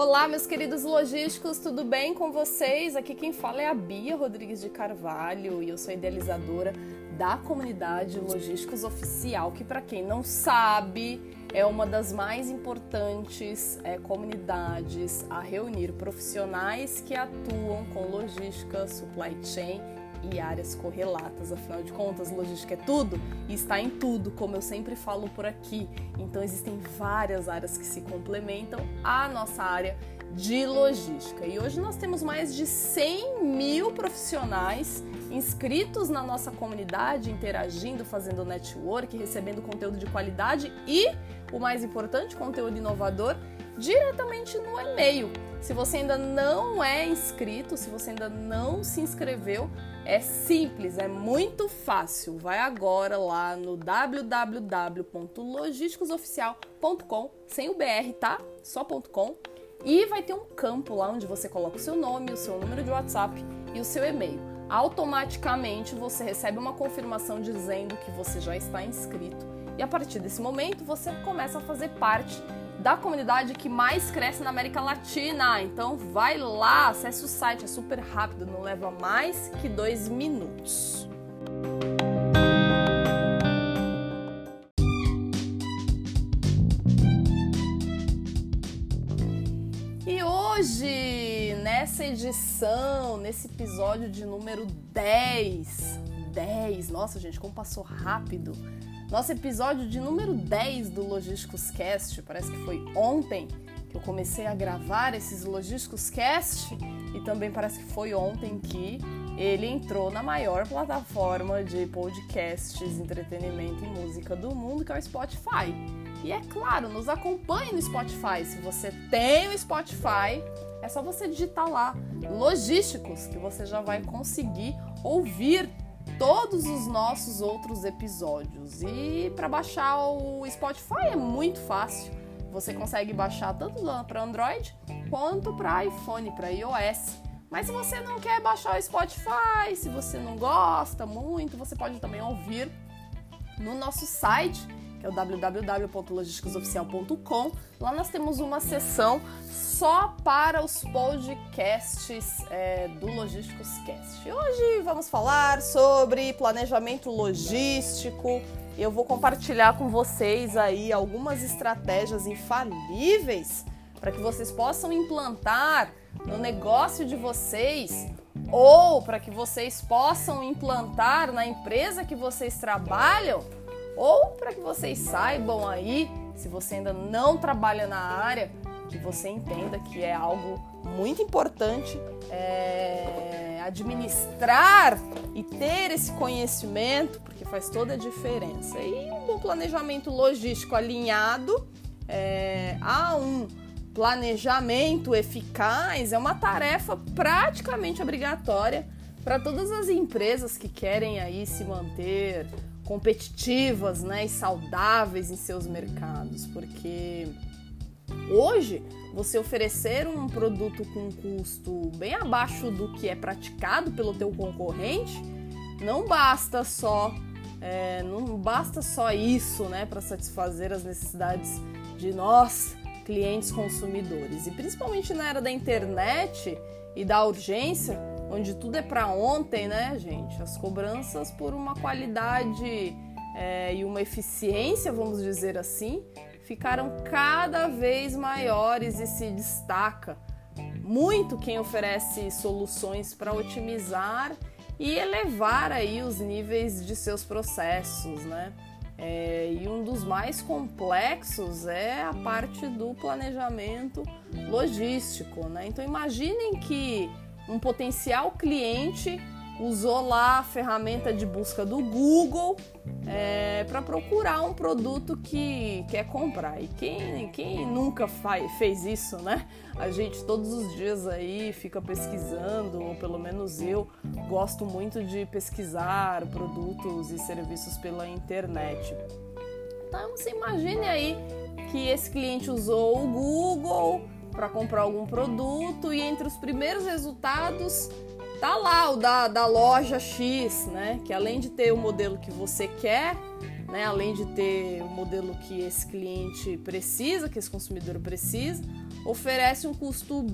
Olá, meus queridos logísticos, tudo bem com vocês? Aqui quem fala é a Bia Rodrigues de Carvalho e eu sou idealizadora da comunidade Logísticos Oficial, que para quem não sabe é uma das mais importantes é, comunidades a reunir profissionais que atuam com logística, supply chain e áreas correlatas. Afinal de contas, logística é tudo e está em tudo, como eu sempre falo por aqui. Então, existem várias áreas que se complementam à nossa área de logística. E hoje nós temos mais de 100 mil profissionais inscritos na nossa comunidade, interagindo, fazendo network, recebendo conteúdo de qualidade e, o mais importante, conteúdo inovador diretamente no e-mail. Se você ainda não é inscrito, se você ainda não se inscreveu, é simples, é muito fácil. Vai agora lá no www.logisticosoficial.com, sem o BR, tá? Só .com. E vai ter um campo lá onde você coloca o seu nome, o seu número de WhatsApp e o seu e-mail. Automaticamente você recebe uma confirmação dizendo que você já está inscrito. E a partir desse momento você começa a fazer parte da comunidade que mais cresce na América Latina. Então vai lá, acesse o site, é super rápido, não leva mais que dois minutos. E hoje, nessa edição, nesse episódio de número 10, 10, nossa gente, como passou rápido! Nosso episódio de número 10 do Logísticos Cast, parece que foi ontem que eu comecei a gravar esses Logísticos Cast e também parece que foi ontem que ele entrou na maior plataforma de podcasts, entretenimento e música do mundo, que é o Spotify. E é claro, nos acompanhe no Spotify. Se você tem o Spotify, é só você digitar lá Logísticos que você já vai conseguir ouvir todos os nossos outros episódios. E para baixar o Spotify é muito fácil. Você consegue baixar tanto para Android quanto para iPhone, para iOS. Mas se você não quer baixar o Spotify, se você não gosta muito, você pode também ouvir no nosso site que é o www.logisticasoficial.com. Lá nós temos uma seção só para os podcasts é, do Logísticos Cast. Hoje vamos falar sobre planejamento logístico. Eu vou compartilhar com vocês aí algumas estratégias infalíveis para que vocês possam implantar no negócio de vocês ou para que vocês possam implantar na empresa que vocês trabalham ou para que vocês saibam aí, se você ainda não trabalha na área, que você entenda que é algo muito importante é, administrar e ter esse conhecimento, porque faz toda a diferença. E um bom planejamento logístico alinhado é, a um planejamento eficaz é uma tarefa praticamente obrigatória para todas as empresas que querem aí se manter competitivas né, e saudáveis em seus mercados, porque hoje você oferecer um produto com um custo bem abaixo do que é praticado pelo teu concorrente não basta só é, não basta só isso né, para satisfazer as necessidades de nós clientes consumidores. E principalmente na era da internet e da urgência onde tudo é para ontem, né, gente? As cobranças por uma qualidade é, e uma eficiência, vamos dizer assim, ficaram cada vez maiores e se destaca muito quem oferece soluções para otimizar e elevar aí os níveis de seus processos, né? É, e um dos mais complexos é a parte do planejamento logístico, né? Então imaginem que um potencial cliente usou lá a ferramenta de busca do Google é, para procurar um produto que quer comprar. E quem, quem nunca faz, fez isso, né? A gente todos os dias aí fica pesquisando, ou pelo menos eu gosto muito de pesquisar produtos e serviços pela internet. Então você imagine aí que esse cliente usou o Google para comprar algum produto e entre os primeiros resultados tá lá o da, da loja X, né? Que além de ter o modelo que você quer, né? Além de ter o modelo que esse cliente precisa, que esse consumidor precisa, oferece um custo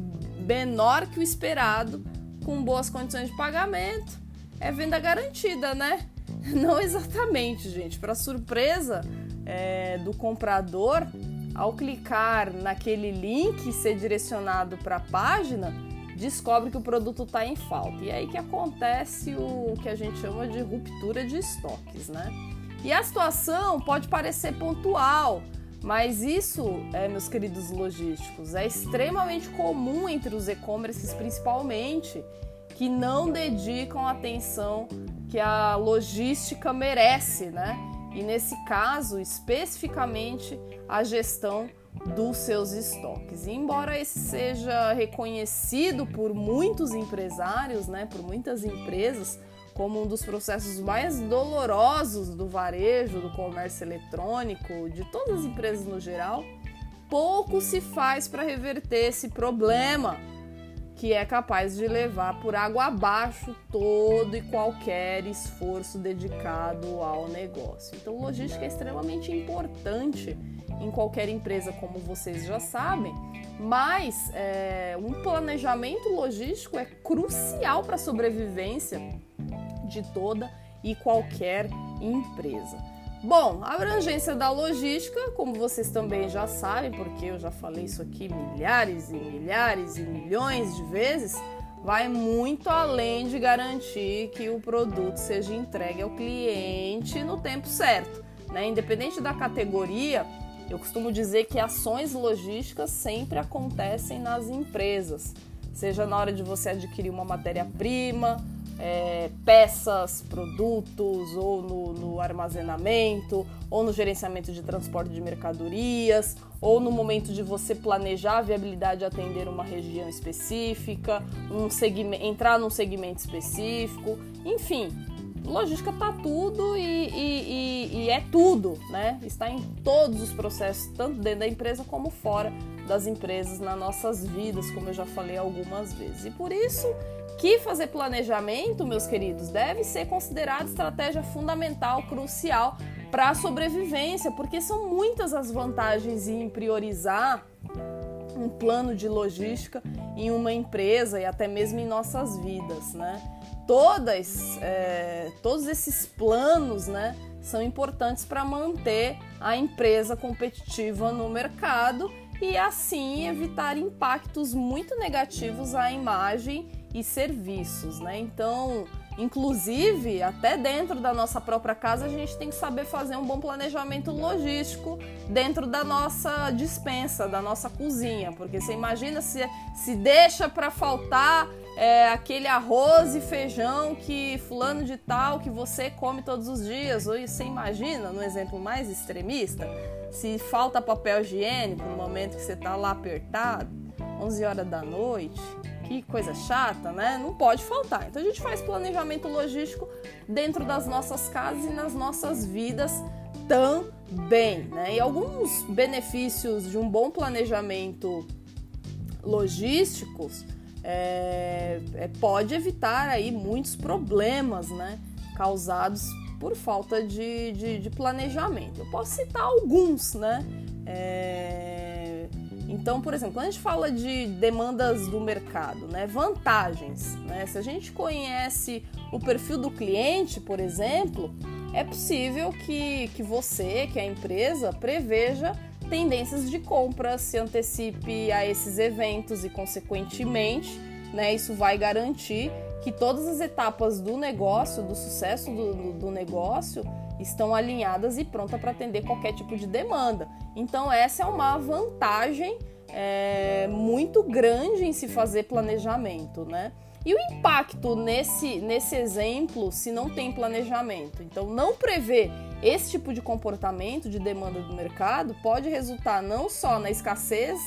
menor que o esperado, com boas condições de pagamento. É venda garantida, né? Não exatamente, gente. Para surpresa é, do comprador, ao clicar naquele link e ser direcionado para a página, descobre que o produto está em falta. E é aí que acontece o que a gente chama de ruptura de estoques, né? E a situação pode parecer pontual, mas isso, é, meus queridos logísticos, é extremamente comum entre os e-commerces, principalmente, que não dedicam a atenção que a logística merece, né? E nesse caso, especificamente, a gestão dos seus estoques. E embora esse seja reconhecido por muitos empresários, né, por muitas empresas, como um dos processos mais dolorosos do varejo, do comércio eletrônico, de todas as empresas no geral, pouco se faz para reverter esse problema que é capaz de levar por água abaixo todo e qualquer esforço dedicado ao negócio. Então, logística é extremamente importante em qualquer empresa, como vocês já sabem, mas é, um planejamento logístico é crucial para a sobrevivência de toda e qualquer empresa. Bom, a abrangência da logística, como vocês também já sabem, porque eu já falei isso aqui milhares e milhares e milhões de vezes, vai muito além de garantir que o produto seja entregue ao cliente no tempo certo. Né? Independente da categoria, eu costumo dizer que ações logísticas sempre acontecem nas empresas, seja na hora de você adquirir uma matéria-prima, é, peças, produtos, ou no, no, armazenamento, ou no gerenciamento de transporte de mercadorias, ou no momento de você planejar a viabilidade de atender uma região específica, um segmento, entrar num segmento específico, enfim. Logística tá tudo e, e, e, e é tudo, né? Está em todos os processos, tanto dentro da empresa como fora das empresas, nas nossas vidas, como eu já falei algumas vezes. E por isso que fazer planejamento, meus queridos, deve ser considerado estratégia fundamental, crucial para a sobrevivência, porque são muitas as vantagens em priorizar um plano de logística em uma empresa e até mesmo em nossas vidas, né? Todas, é, todos esses planos, né, são importantes para manter a empresa competitiva no mercado e assim evitar impactos muito negativos à imagem e serviços, né? Então, inclusive, até dentro da nossa própria casa, a gente tem que saber fazer um bom planejamento logístico dentro da nossa dispensa, da nossa cozinha, porque você imagina se, se deixa para faltar é, aquele arroz e feijão que fulano de tal que você come todos os dias, ou você imagina, no exemplo mais extremista, se falta papel higiênico no momento que você está lá apertado, 11 horas da noite, que coisa chata, né? Não pode faltar. Então a gente faz planejamento logístico dentro das nossas casas e nas nossas vidas também, né? E alguns benefícios de um bom planejamento logísticos é, é, pode evitar aí muitos problemas, né? Causados por falta de, de, de planejamento. Eu posso citar alguns, né? É, então, por exemplo, quando a gente fala de demandas do mercado, né, vantagens, né, se a gente conhece o perfil do cliente, por exemplo, é possível que, que você, que a empresa, preveja tendências de compra, se antecipe a esses eventos e, consequentemente, né, isso vai garantir que todas as etapas do negócio, do sucesso do, do, do negócio, estão alinhadas e prontas para atender qualquer tipo de demanda. Então, essa é uma vantagem é, muito grande em se fazer planejamento, né? E o impacto nesse, nesse exemplo se não tem planejamento? Então, não prever esse tipo de comportamento de demanda do mercado pode resultar não só na escassez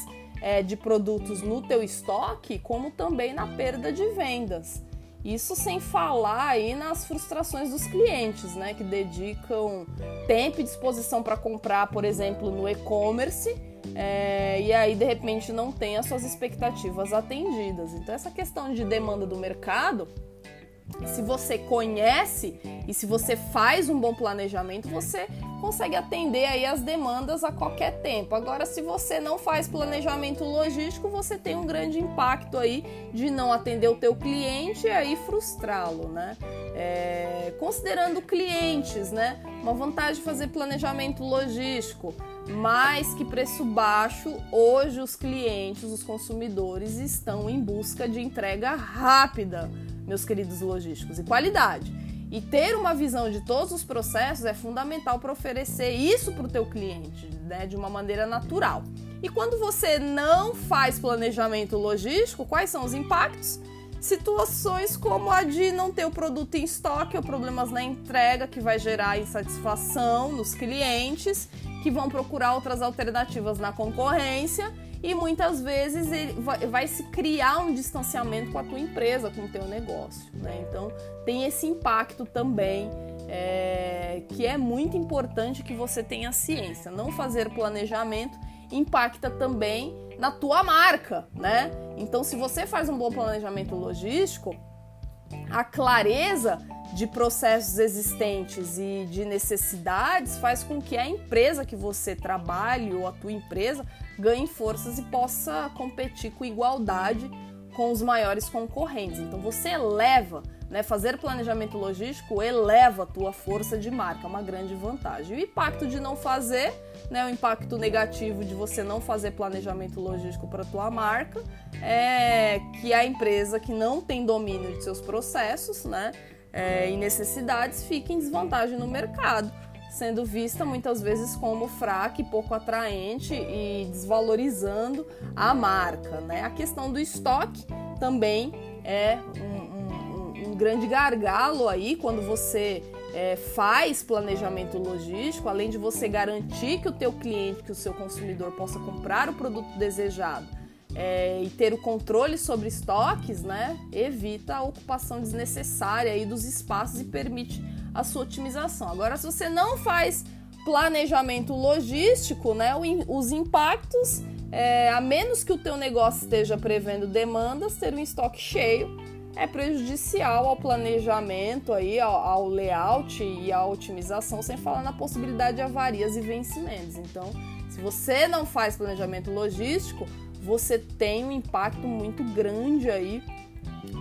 é, de produtos no teu estoque, como também na perda de vendas. Isso sem falar aí nas frustrações dos clientes, né, que dedicam tempo e disposição para comprar, por exemplo, no e-commerce, é, e aí de repente não tem as suas expectativas atendidas. Então essa questão de demanda do mercado se você conhece e se você faz um bom planejamento, você consegue atender aí as demandas a qualquer tempo. Agora, se você não faz planejamento logístico, você tem um grande impacto aí de não atender o teu cliente e aí frustrá-lo, né? É, considerando clientes, né? Uma vantagem de fazer planejamento logístico, mais que preço baixo, hoje os clientes, os consumidores estão em busca de entrega rápida, meus queridos logísticos, e qualidade. E ter uma visão de todos os processos é fundamental para oferecer isso para o teu cliente, né, de uma maneira natural. E quando você não faz planejamento logístico, quais são os impactos? Situações como a de não ter o produto em estoque ou problemas na entrega, que vai gerar insatisfação nos clientes, que vão procurar outras alternativas na concorrência e muitas vezes ele vai, vai, se criar um distanciamento com a tua empresa, com o teu negócio. Né? Então tem esse impacto também é, que é muito importante que você tenha ciência. Não fazer planejamento impacta também na tua marca, né? Então, se você faz um bom planejamento logístico, a clareza de processos existentes e de necessidades faz com que a empresa que você trabalhe ou a tua empresa ganhe forças e possa competir com igualdade com os maiores concorrentes. Então você eleva, né, fazer planejamento logístico eleva a tua força de marca, é uma grande vantagem. o impacto de não fazer, né, o impacto negativo de você não fazer planejamento logístico para tua marca é que a empresa que não tem domínio de seus processos, né, é, e necessidades fica em desvantagem no mercado sendo vista muitas vezes como fraca e pouco atraente e desvalorizando a marca. Né? A questão do estoque também é um, grande gargalo aí quando você é, faz planejamento logístico, além de você garantir que o teu cliente, que o seu consumidor possa comprar o produto desejado é, e ter o controle sobre estoques, né, evita a ocupação desnecessária aí dos espaços e permite a sua otimização. Agora, se você não faz planejamento logístico, né, os impactos, é, a menos que o teu negócio esteja prevendo demandas, ter um estoque cheio é prejudicial ao planejamento, aí, ao, ao layout e à otimização, sem falar na possibilidade de avarias e vencimentos. Então, se você não faz planejamento logístico, você tem um impacto muito grande aí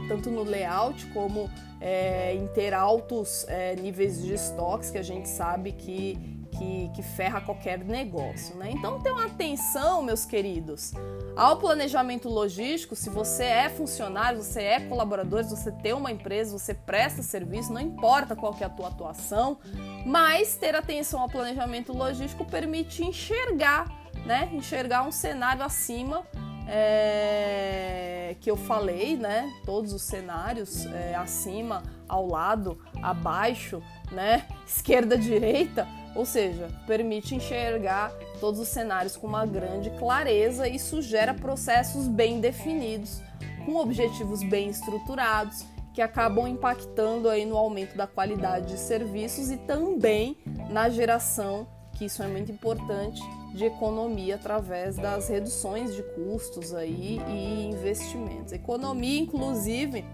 tanto no layout como é, em ter altos é, níveis de estoques, que a gente sabe que, que, que ferra qualquer negócio. Né? Então, tenham atenção, meus queridos, ao planejamento logístico. Se você é funcionário, você é colaborador, você tem uma empresa, você presta serviço, não importa qual é a tua atuação, mas ter atenção ao planejamento logístico permite enxergar, né? enxergar um cenário acima é, que eu falei, né? Todos os cenários é, acima, ao lado, abaixo, né? Esquerda, direita, ou seja, permite enxergar todos os cenários com uma grande clareza e isso gera processos bem definidos, com objetivos bem estruturados que acabam impactando aí no aumento da qualidade de serviços e também na geração, que isso é muito importante, de economia através das reduções de custos aí e investimentos. Economia, inclusive,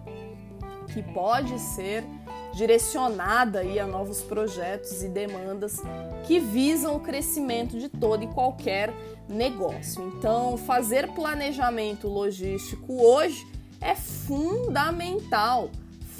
que pode ser direcionada aí a novos projetos e demandas que visam o crescimento de todo e qualquer negócio. Então, fazer planejamento logístico hoje é fundamental,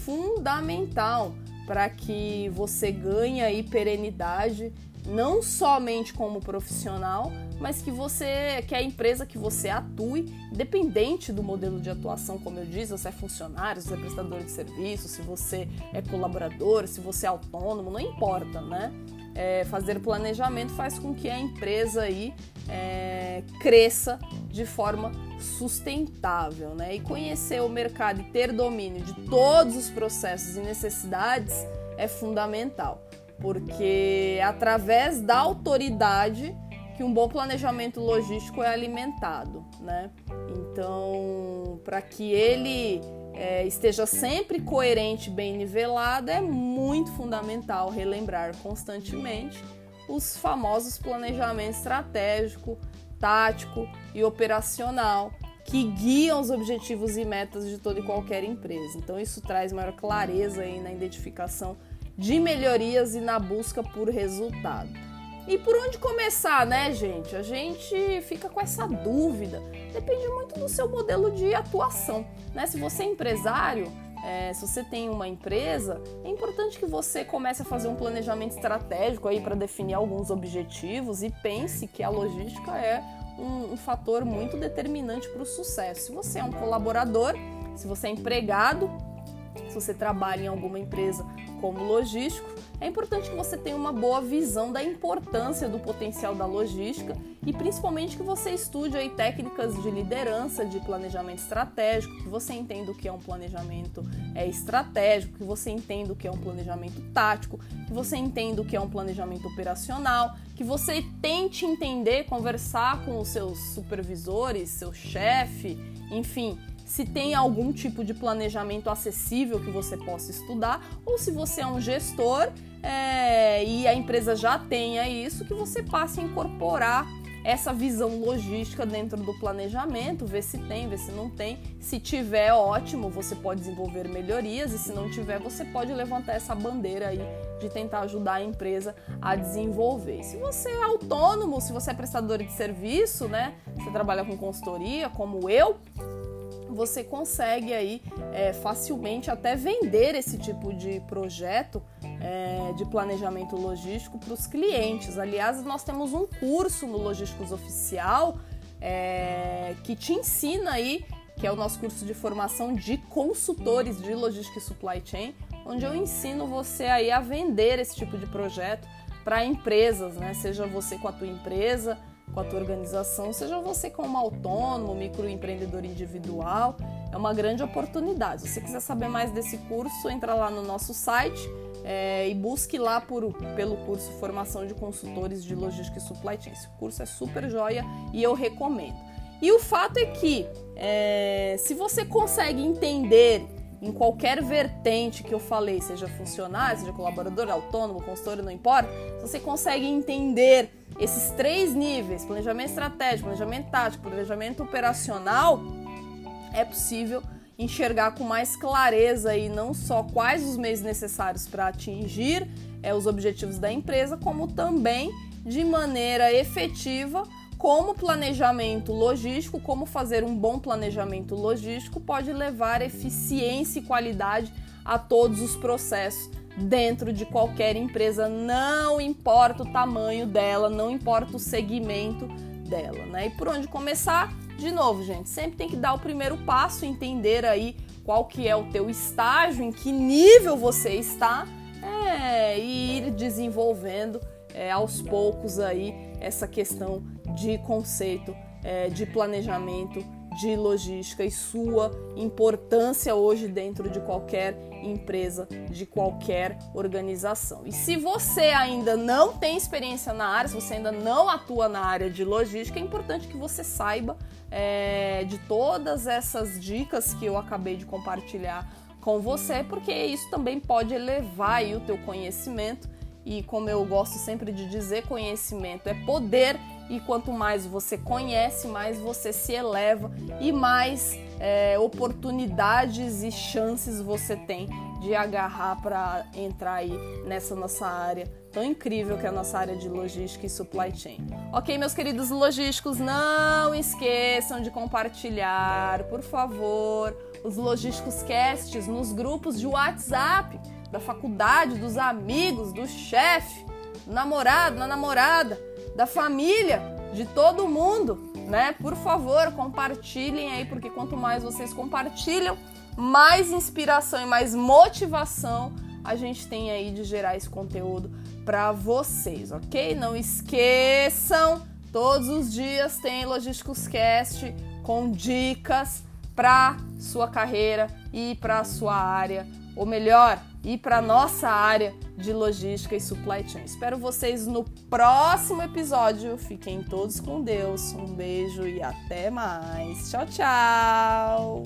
fundamental para que você ganhe aí perenidade não somente como profissional, mas que você, que a empresa que você atue, independente do modelo de atuação, como eu disse, se é funcionário, se é prestador de serviço, se você é colaborador, se você é autônomo, não importa, né? É, fazer planejamento faz com que a empresa aí é, cresça de forma sustentável, né? E conhecer o mercado e ter domínio de todos os processos e necessidades é fundamental porque é através da autoridade que um bom planejamento logístico é alimentado, né? Então, para que ele é, esteja sempre coerente, bem nivelado, é muito fundamental relembrar constantemente os famosos planejamento estratégico, tático e operacional, que guiam os objetivos e metas de toda e qualquer empresa. Então isso traz maior clareza aí na identificação de melhorias e na busca por resultado. E por onde começar, né, gente? A gente fica com essa dúvida. Depende muito do seu modelo de atuação, né? Se você é empresário, é, se você tem uma empresa, é importante que você comece a fazer um planejamento estratégico aí para definir alguns objetivos e pense que a logística é um, um fator muito determinante para o sucesso. Se você é um colaborador, se você é empregado, se você trabalha em alguma empresa como logístico, é importante que você tenha uma boa visão da importância do potencial da logística e principalmente que você estude aí técnicas de liderança, de planejamento estratégico, que você entenda o que é um planejamento é, estratégico, que você entenda o que é um planejamento tático, que você entenda o que é um planejamento operacional, que você tente entender, conversar com os seus supervisores, seu chefe, enfim, se tem algum tipo de planejamento acessível que você possa estudar, ou se você é um gestor é, e a empresa já tenha isso, que você passe a incorporar essa visão logística dentro do planejamento, ver se tem, ver se não tem. Se tiver, ótimo, você pode desenvolver melhorias, e se não tiver, você pode levantar essa bandeira aí de tentar ajudar a empresa a desenvolver. Se você é autônomo, se você é prestador de serviço, né? Você trabalha com consultoria, como eu, você consegue aí é, facilmente até vender esse tipo de projeto é, de planejamento logístico para os clientes. Aliás, nós temos um curso no Logísticos Oficial é, que te ensina aí, que é o nosso curso de formação de consultores de logística e supply chain, onde eu ensino você aí a vender esse tipo de projeto para empresas, né? Seja você com a tua empresa, com a tua organização, seja você como autônomo, microempreendedor individual, é uma grande oportunidade. Se você quiser saber mais desse curso, entra lá no nosso site é, e busque lá por, pelo curso Formação de Consultores de Logística e Supply Chain. Esse curso é super joia e eu recomendo. E o fato é que é, se você consegue entender em qualquer vertente que eu falei, seja funcionário, seja colaborador, autônomo, consultor, não importa, você consegue entender esses três níveis, planejamento estratégico, planejamento tático, planejamento operacional, é possível enxergar com mais clareza aí não só quais os meios necessários para atingir é, os objetivos da empresa, como também de maneira efetiva como planejamento logístico, como fazer um bom planejamento logístico pode levar eficiência e qualidade a todos os processos dentro de qualquer empresa, não importa o tamanho dela, não importa o segmento dela, né? E por onde começar? De novo, gente, sempre tem que dar o primeiro passo, entender aí qual que é o teu estágio, em que nível você está, é, e ir desenvolvendo é, aos poucos aí essa questão de conceito, é, de planejamento de logística e sua importância hoje dentro de qualquer empresa, de qualquer organização. E se você ainda não tem experiência na área, se você ainda não atua na área de logística, é importante que você saiba é, de todas essas dicas que eu acabei de compartilhar com você, porque isso também pode elevar o teu conhecimento e como eu gosto sempre de dizer, conhecimento é poder e quanto mais você conhece, mais você se eleva e mais é, oportunidades e chances você tem de agarrar para entrar aí nessa nossa área tão incrível que é a nossa área de logística e supply chain. Ok, meus queridos logísticos, não esqueçam de compartilhar, por favor, os logísticos casts nos grupos de WhatsApp da faculdade, dos amigos, do chefe, do namorado, da namorada, da família, de todo mundo, né? Por favor, compartilhem aí, porque quanto mais vocês compartilham, mais inspiração e mais motivação a gente tem aí de gerar esse conteúdo para vocês, ok? Não esqueçam, todos os dias tem Logísticos Cast com dicas para sua carreira e para sua área, ou melhor, e para nossa área de logística e supply chain. Espero vocês no próximo episódio. Fiquem todos com Deus. Um beijo e até mais. Tchau, tchau.